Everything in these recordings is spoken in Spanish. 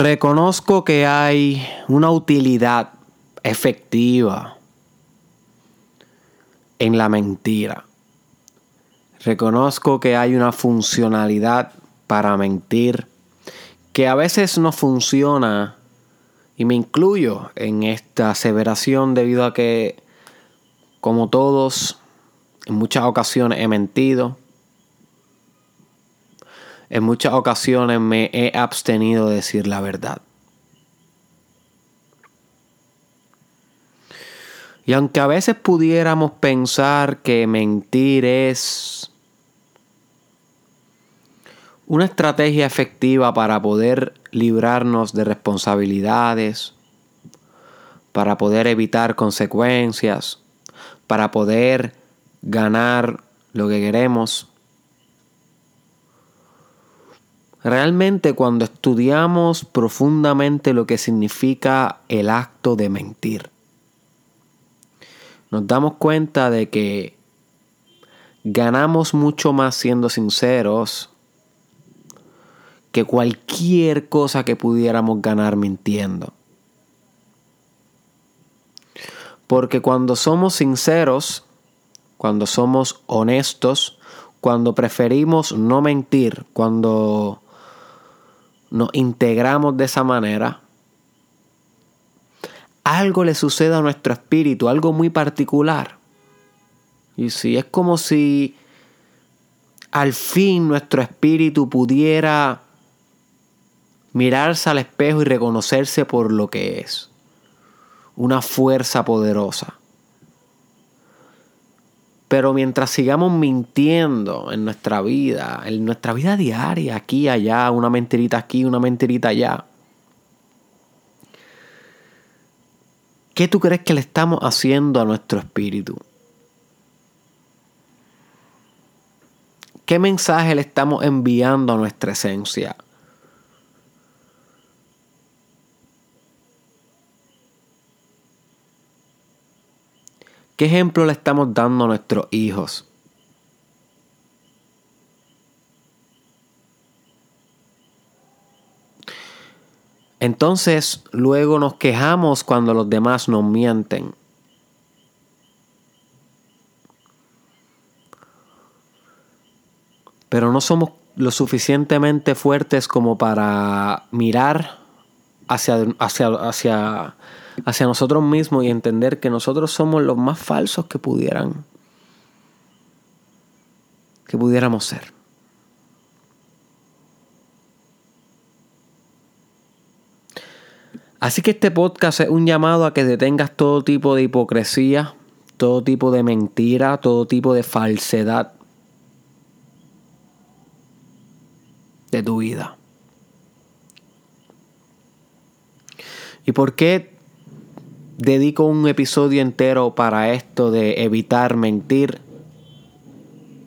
Reconozco que hay una utilidad efectiva en la mentira. Reconozco que hay una funcionalidad para mentir que a veces no funciona y me incluyo en esta aseveración debido a que, como todos, en muchas ocasiones he mentido. En muchas ocasiones me he abstenido de decir la verdad. Y aunque a veces pudiéramos pensar que mentir es una estrategia efectiva para poder librarnos de responsabilidades, para poder evitar consecuencias, para poder ganar lo que queremos. Realmente cuando estudiamos profundamente lo que significa el acto de mentir, nos damos cuenta de que ganamos mucho más siendo sinceros que cualquier cosa que pudiéramos ganar mintiendo. Porque cuando somos sinceros, cuando somos honestos, cuando preferimos no mentir, cuando nos integramos de esa manera, algo le sucede a nuestro espíritu, algo muy particular. Y si es como si al fin nuestro espíritu pudiera mirarse al espejo y reconocerse por lo que es. Una fuerza poderosa. Pero mientras sigamos mintiendo en nuestra vida, en nuestra vida diaria, aquí, allá, una mentirita aquí, una mentirita allá, ¿Qué tú crees que le estamos haciendo a nuestro espíritu? ¿Qué mensaje le estamos enviando a nuestra esencia? ¿Qué ejemplo le estamos dando a nuestros hijos? Entonces luego nos quejamos cuando los demás nos mienten. Pero no somos lo suficientemente fuertes como para mirar hacia, hacia, hacia, hacia nosotros mismos y entender que nosotros somos los más falsos que pudieran que pudiéramos ser. Así que este podcast es un llamado a que detengas todo tipo de hipocresía, todo tipo de mentira, todo tipo de falsedad de tu vida. ¿Y por qué dedico un episodio entero para esto de evitar mentir?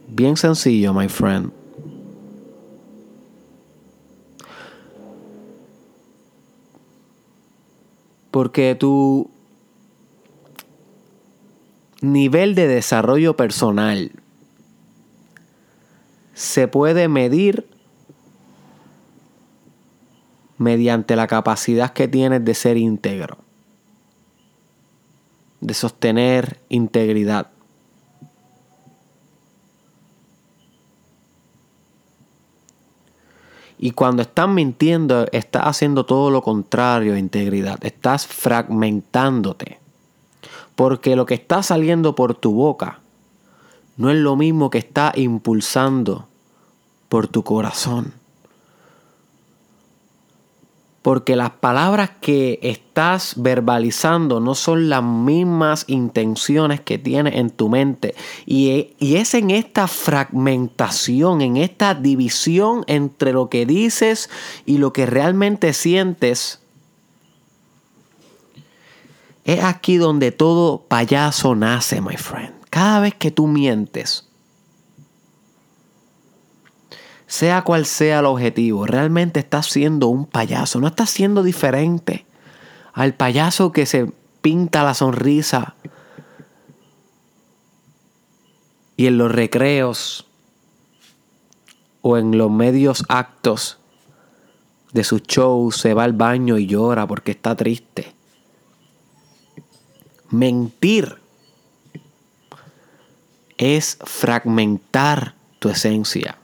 Bien sencillo, my friend. Porque tu nivel de desarrollo personal se puede medir mediante la capacidad que tienes de ser íntegro, de sostener integridad. Y cuando estás mintiendo, estás haciendo todo lo contrario a integridad. Estás fragmentándote. Porque lo que está saliendo por tu boca no es lo mismo que está impulsando por tu corazón. Porque las palabras que estás verbalizando no son las mismas intenciones que tienes en tu mente. Y, es en esta fragmentación, en esta división entre lo que dices y lo que realmente sientes. Es aquí donde todo payaso nace, my friend. Cada vez que tú mientes, sea cual sea el objetivo, realmente estás siendo un payaso, no estás siendo diferente al payaso que se pinta la sonrisa y en los recreos o en los medios actos de su show se va al baño y llora porque está triste. Mentir es fragmentar tu esencia.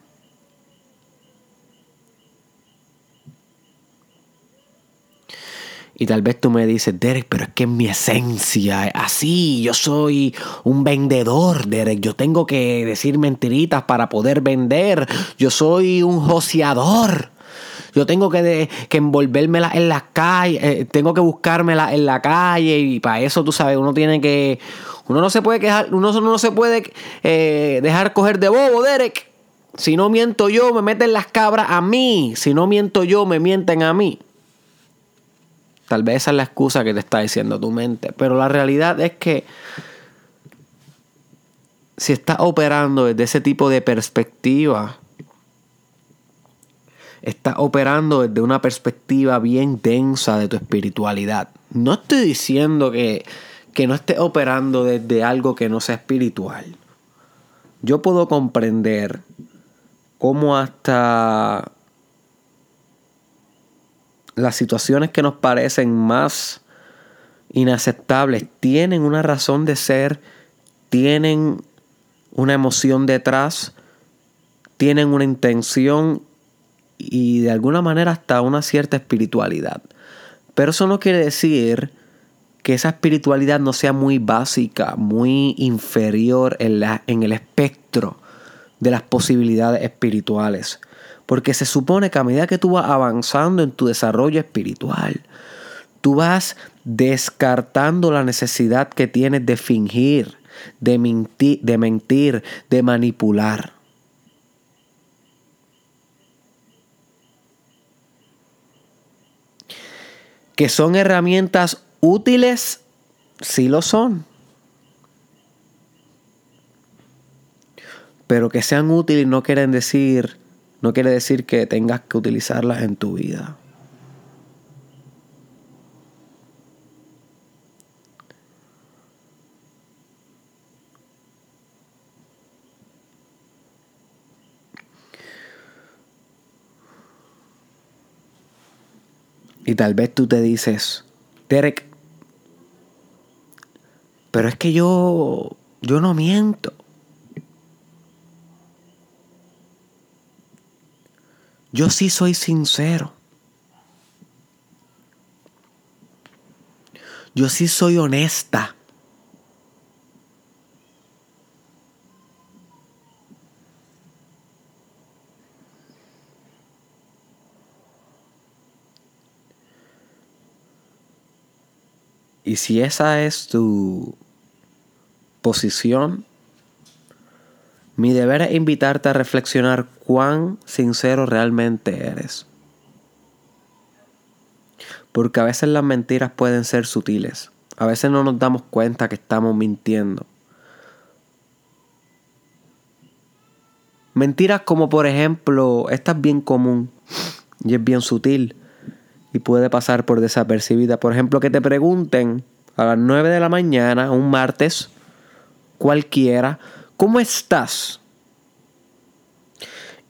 Y tal vez tú me dices, Derek, pero es que mi esencia es así. Yo soy un vendedor, Derek. Yo tengo que decir mentiritas para poder vender. Yo soy un joseador. Yo tengo que, que envolvérmela en la calle. Eh, tengo que buscármela en la calle. Y para eso, tú sabes, uno tiene que. Uno no se puede quejar. Uno no se puede eh, dejar coger de bobo, Derek. Si no miento yo, me meten las cabras a mí. Si no miento yo, me mienten a mí. Tal vez esa es la excusa que te está diciendo tu mente. Pero la realidad es que si estás operando desde ese tipo de perspectiva, estás operando desde una perspectiva bien densa de tu espiritualidad. No estoy diciendo que, que no estés operando desde algo que no sea espiritual. Yo puedo comprender cómo hasta las situaciones que nos parecen más inaceptables tienen una razón de ser, tienen una emoción detrás, tienen una intención y de alguna manera hasta una cierta espiritualidad. Pero eso no quiere decir que esa espiritualidad no sea muy básica, muy inferior en, la, en el espectro de las posibilidades espirituales. Porque se supone que a medida que tú vas avanzando en tu desarrollo espiritual, tú vas descartando la necesidad que tienes de fingir, de, mentir, de, mentir, de manipular. Que son herramientas útiles, sí lo son. Pero que sean útiles no quieren decir no quiere decir que tengas que utilizarlas en tu vida. Y tal vez tú te dices, Derek, pero es que yo, yo no miento. Yo sí soy sincero. Yo sí soy honesta. Y si esa es tu posición, mi deber es invitarte a reflexionar cuán sincero realmente eres. Porque a veces las mentiras pueden ser sutiles. A veces no nos damos cuenta que estamos mintiendo. Mentiras como por ejemplo, esta es bien común y es bien sutil y puede pasar por desapercibida. Por ejemplo, que te pregunten a las 9 de la mañana, un martes, cualquiera, ¿Cómo estás?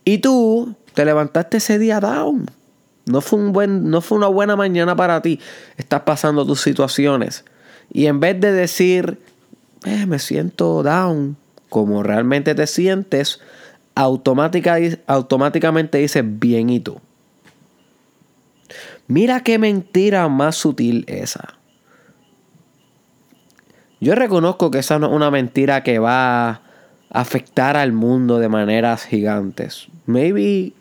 Y tú te levantaste ese día down. No fue, un buen, no fue una buena mañana para ti. Estás pasando tus situaciones. Y en vez de decir, eh, me siento down, como realmente te sientes, automática, automáticamente dices, bien, ¿y tú? Mira qué mentira más sutil esa. Yo reconozco que esa no es una mentira que va afectar al mundo de maneras gigantes. Maybe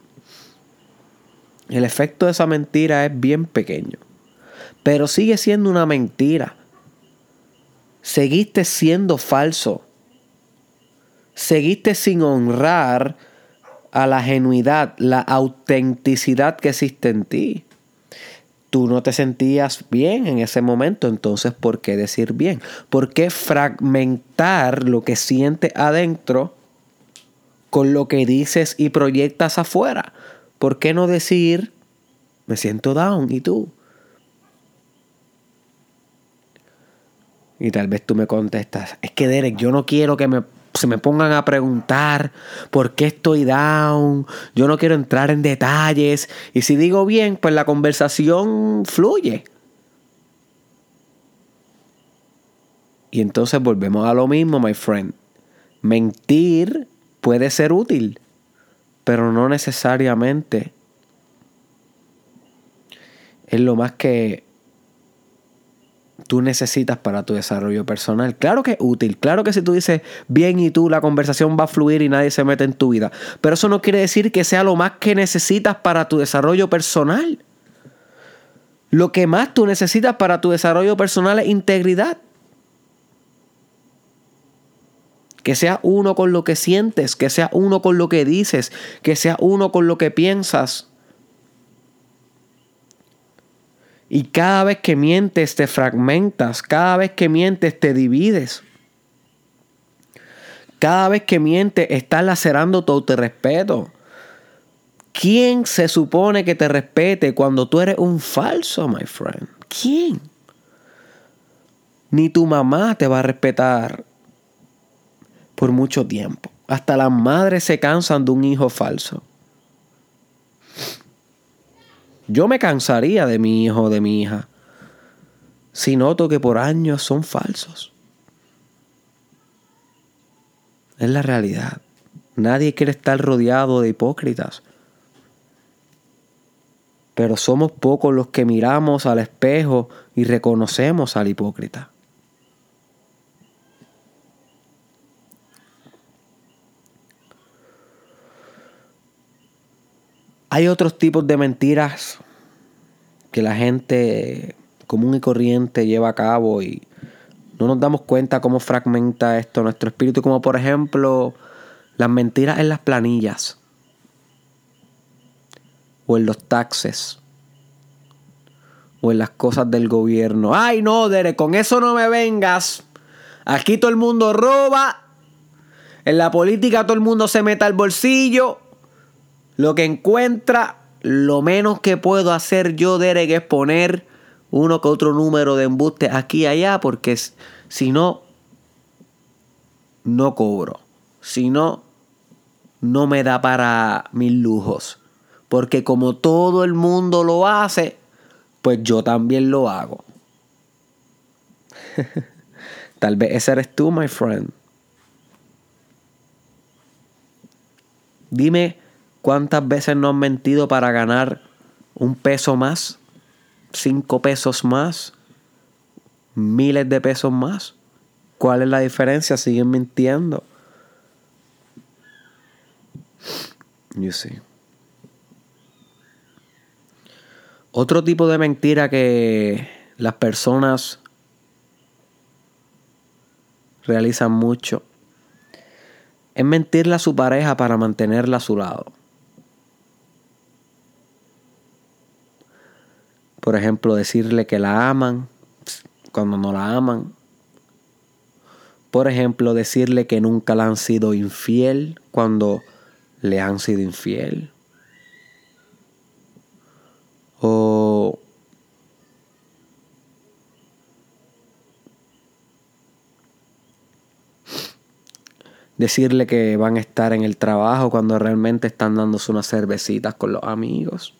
el efecto de esa mentira es bien pequeño. Pero sigue siendo una mentira. Seguiste siendo falso. Seguiste sin honrar a la genuidad, la autenticidad que existe en ti tú no te sentías bien en ese momento, entonces ¿por qué decir bien? ¿Por qué fragmentar lo que sientes adentro con lo que dices y proyectas afuera? ¿Por qué no decir, me siento down y tú? Y tal vez tú me contestas, es que Derek, yo no quiero que me se me pongan a preguntar por qué estoy down, yo no quiero entrar en detalles y si digo bien, pues la conversación fluye. Y entonces volvemos a lo mismo, my friend. Mentir puede ser útil, pero no necesariamente es lo más que tú necesitas para tu desarrollo personal. Claro que es útil, claro que si tú dices bien y tú, la conversación va a fluir y nadie se mete en tu vida. Pero eso no quiere decir que sea lo más que necesitas para tu desarrollo personal. Lo que más tú necesitas para tu desarrollo personal es integridad. Que sea uno con lo que sientes, que sea uno con lo que dices, que sea uno con lo que piensas. Y cada vez que mientes te fragmentas, cada vez que mientes te divides. Cada vez que mientes estás lacerando tu autorrespeto. ¿Quién se supone que te respete cuando tú eres un falso, my friend? ¿Quién? Ni tu mamá te va a respetar por mucho tiempo. Hasta las madres se cansan de un hijo falso. Yo me cansaría de mi hijo o de mi hija si noto que por años son falsos. Es la realidad. Nadie quiere estar rodeado de hipócritas. Pero somos pocos los que miramos al espejo y reconocemos al hipócrita. Hay otros tipos de mentiras que la gente común y corriente lleva a cabo y no nos damos cuenta cómo fragmenta esto nuestro espíritu, como por ejemplo las mentiras en las planillas o en los taxes o en las cosas del gobierno. Ay, no, Dere, con eso no me vengas. Aquí todo el mundo roba. En la política todo el mundo se mete al bolsillo. Lo que encuentra, lo menos que puedo hacer yo, Derek, es poner uno que otro número de embuste aquí y allá, porque si no, no cobro. Si no, no me da para mis lujos. Porque como todo el mundo lo hace, pues yo también lo hago. Tal vez ese eres tú, my friend. Dime ¿Cuántas veces no han mentido para ganar un peso más? ¿Cinco pesos más? ¿Miles de pesos más? ¿Cuál es la diferencia? Siguen mintiendo. You see. Otro tipo de mentira que las personas realizan mucho es mentirle a su pareja para mantenerla a su lado. Por ejemplo, decirle que la aman cuando no la aman. Por ejemplo, decirle que nunca la han sido infiel cuando le han sido infiel. O decirle que van a estar en el trabajo cuando realmente están dándose unas cervecitas con los amigos.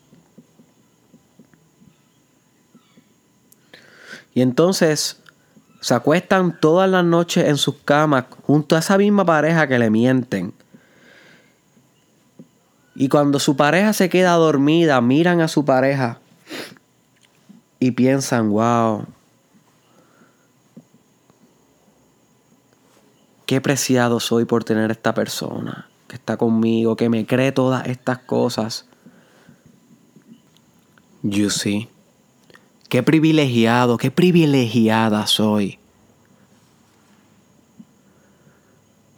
Y entonces se acuestan todas las noches en sus camas junto a esa misma pareja que le mienten. Y cuando su pareja se queda dormida, miran a su pareja y piensan, wow, qué preciado soy por tener esta persona que está conmigo, que me cree todas estas cosas. You see. Qué privilegiado, qué privilegiada soy.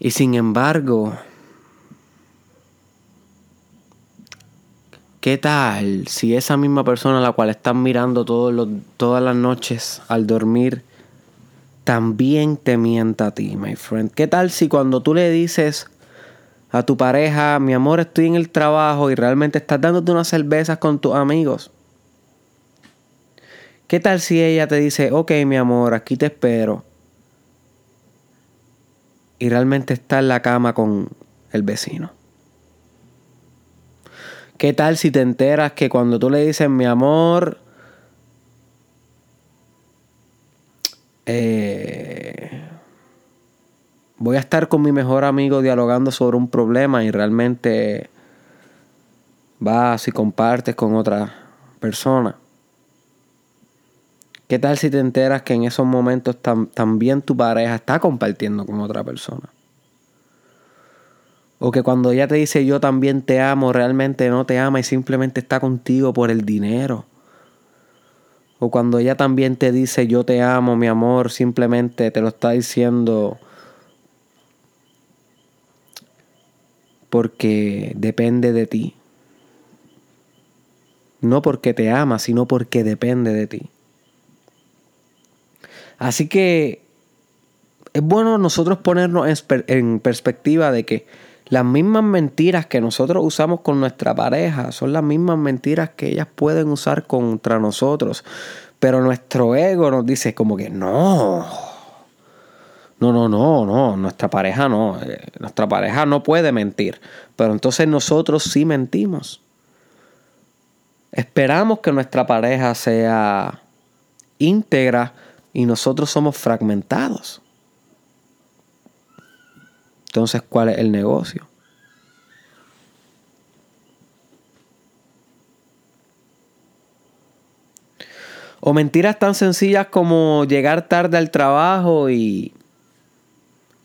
Y sin embargo, ¿qué tal si esa misma persona a la cual están mirando todas las noches al dormir también te mienta a ti, my friend? ¿Qué tal si cuando tú le dices a tu pareja, mi amor, estoy en el trabajo y realmente estás dándote unas cervezas con tus amigos? ¿Qué tal si ella te dice, ok mi amor, aquí te espero? y realmente está en la cama con el vecino. ¿Qué tal si te enteras que cuando tú le dices mi amor, eh, voy a estar con mi mejor amigo dialogando sobre un problema y realmente vas y compartes con otra persona? ¿Qué tal si te enteras que en esos momentos también tu pareja está compartiendo con otra persona? O que cuando ella te dice yo también te amo, realmente no te ama y simplemente está contigo por el dinero. O cuando ella también te dice yo te amo, mi amor, simplemente te lo está diciendo porque depende de ti. No porque te ama, sino porque depende de ti. Así que es bueno nosotros ponernos en perspectiva de que las mismas mentiras que nosotros usamos con nuestra pareja son las mismas mentiras que ellas pueden usar contra nosotros. Pero nuestro ego nos dice como que no. No, no, no, no, nuestra pareja no. Eh, nuestra pareja no puede mentir. Pero entonces nosotros sí mentimos. Esperamos que nuestra pareja sea íntegra y nosotros somos fragmentados. Entonces, ¿cuál es el negocio? O mentiras tan sencillas como llegar tarde al trabajo y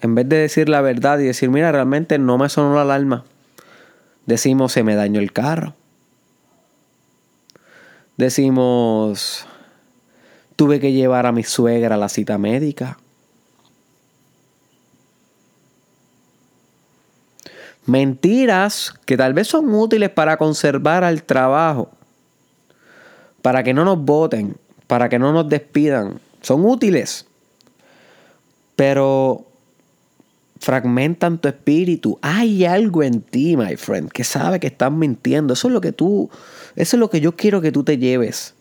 en vez de decir la verdad y decir, mira, realmente no me sonó la alarma, decimos, se me dañó el carro. Decimos, Tuve que llevar a mi suegra a la cita médica. Mentiras que tal vez son útiles para conservar al trabajo, para que no nos voten, para que no nos despidan. Son útiles, pero fragmentan tu espíritu. Hay algo en ti, my friend, que sabe que estás mintiendo. Eso es lo que tú, eso es lo que yo quiero que tú te lleves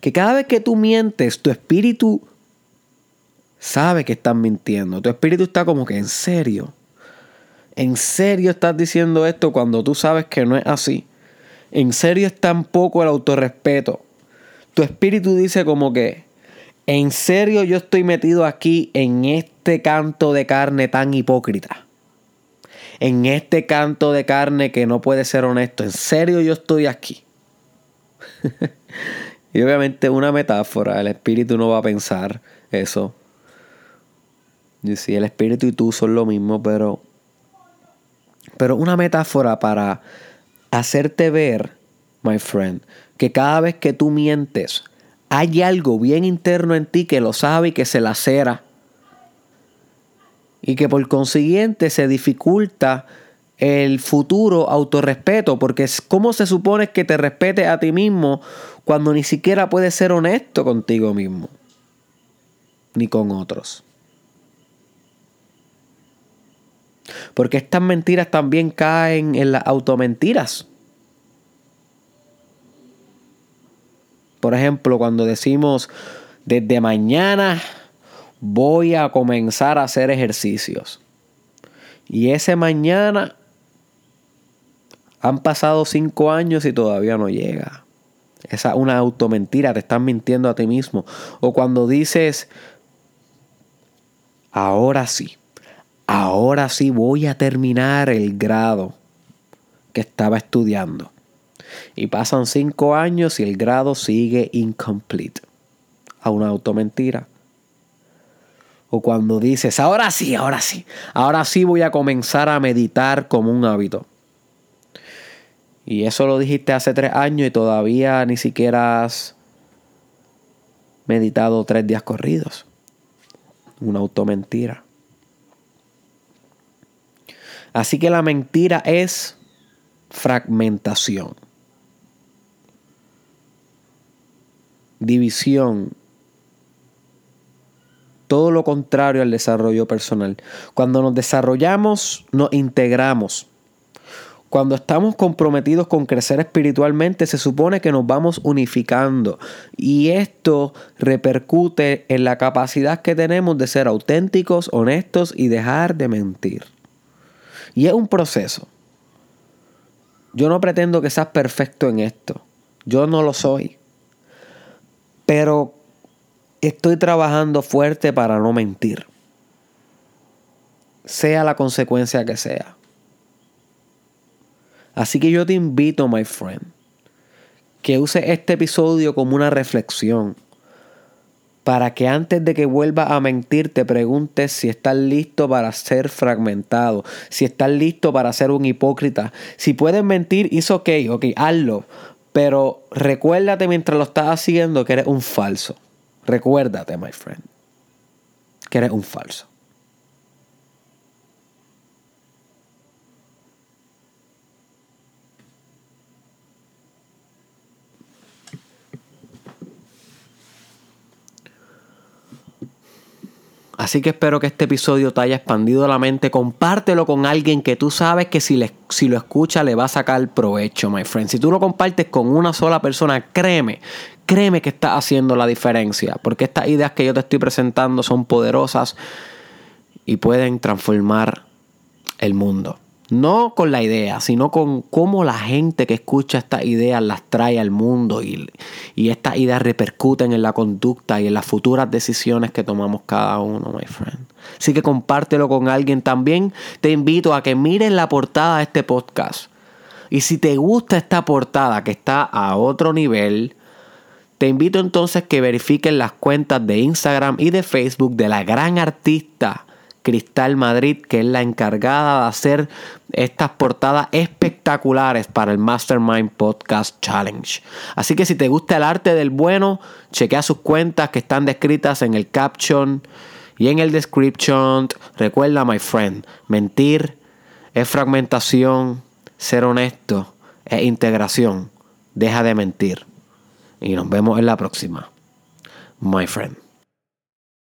que cada vez que tú mientes, tu espíritu sabe que estás mintiendo. Tu espíritu está como que en serio. ¿En serio estás diciendo esto cuando tú sabes que no es así? ¿En serio es tan poco el autorrespeto? Tu espíritu dice como que, ¿en serio yo estoy metido aquí en este canto de carne tan hipócrita? En este canto de carne que no puede ser honesto. ¿En serio yo estoy aquí? Y obviamente una metáfora, el espíritu no va a pensar eso. Y si el espíritu y tú son lo mismo, pero pero una metáfora para hacerte ver, my friend, que cada vez que tú mientes, hay algo bien interno en ti que lo sabe y que se lacera. Y que por consiguiente se dificulta el futuro autorrespeto, porque ¿cómo se supone que te respete a ti mismo cuando ni siquiera puedes ser honesto contigo mismo, ni con otros? Porque estas mentiras también caen en las automentiras. Por ejemplo, cuando decimos, desde mañana voy a comenzar a hacer ejercicios. Y ese mañana han pasado cinco años y todavía no llega. Esa es una automentira, te estás mintiendo a ti mismo. O cuando dices, ahora sí, ahora sí voy a terminar el grado que estaba estudiando. Y pasan cinco años y el grado sigue incomplete. A una automentira. O cuando dices, ahora sí, ahora sí, ahora sí voy a comenzar a meditar como un hábito. Y eso lo dijiste hace tres años y todavía ni siquiera has meditado tres días corridos. Una automentira. Así que la mentira es fragmentación, división, todo lo contrario al desarrollo personal. Cuando nos desarrollamos, nos integramos. Cuando estamos comprometidos con crecer espiritualmente, se supone que nos vamos unificando. Y esto repercute en la capacidad que tenemos de ser auténticos, honestos y dejar de mentir. Y es un proceso. Yo no pretendo que seas perfecto en esto. Yo no lo soy. Pero estoy trabajando fuerte para no mentir. Sea la consecuencia que sea. Así que yo te invito, my friend, que use este episodio como una reflexión para que antes de que vuelva a mentir te preguntes si estás listo para ser fragmentado, si estás listo para ser un hipócrita. Si puedes mentir, es ok, ok, hazlo. Pero recuérdate mientras lo estás haciendo que eres un falso. Recuérdate, my friend, que eres un falso. Así que espero que este episodio te haya expandido la mente. Compártelo con alguien que tú sabes que si, le, si lo escucha le va a sacar provecho, my friend. Si tú lo compartes con una sola persona, créeme, créeme que estás haciendo la diferencia. Porque estas ideas que yo te estoy presentando son poderosas y pueden transformar el mundo. No con la idea, sino con cómo la gente que escucha estas ideas las trae al mundo y, y estas ideas repercuten en la conducta y en las futuras decisiones que tomamos cada uno, my friend. Así que compártelo con alguien. También te invito a que mires la portada de este podcast. Y si te gusta esta portada que está a otro nivel, te invito entonces que verifiques las cuentas de Instagram y de Facebook de la gran artista Cristal Madrid, que es la encargada de hacer estas portadas espectaculares para el Mastermind Podcast Challenge. Así que si te gusta el arte del bueno, chequea sus cuentas que están descritas en el caption y en el description. Recuerda, my friend, mentir es fragmentación, ser honesto es integración. Deja de mentir. Y nos vemos en la próxima, my friend.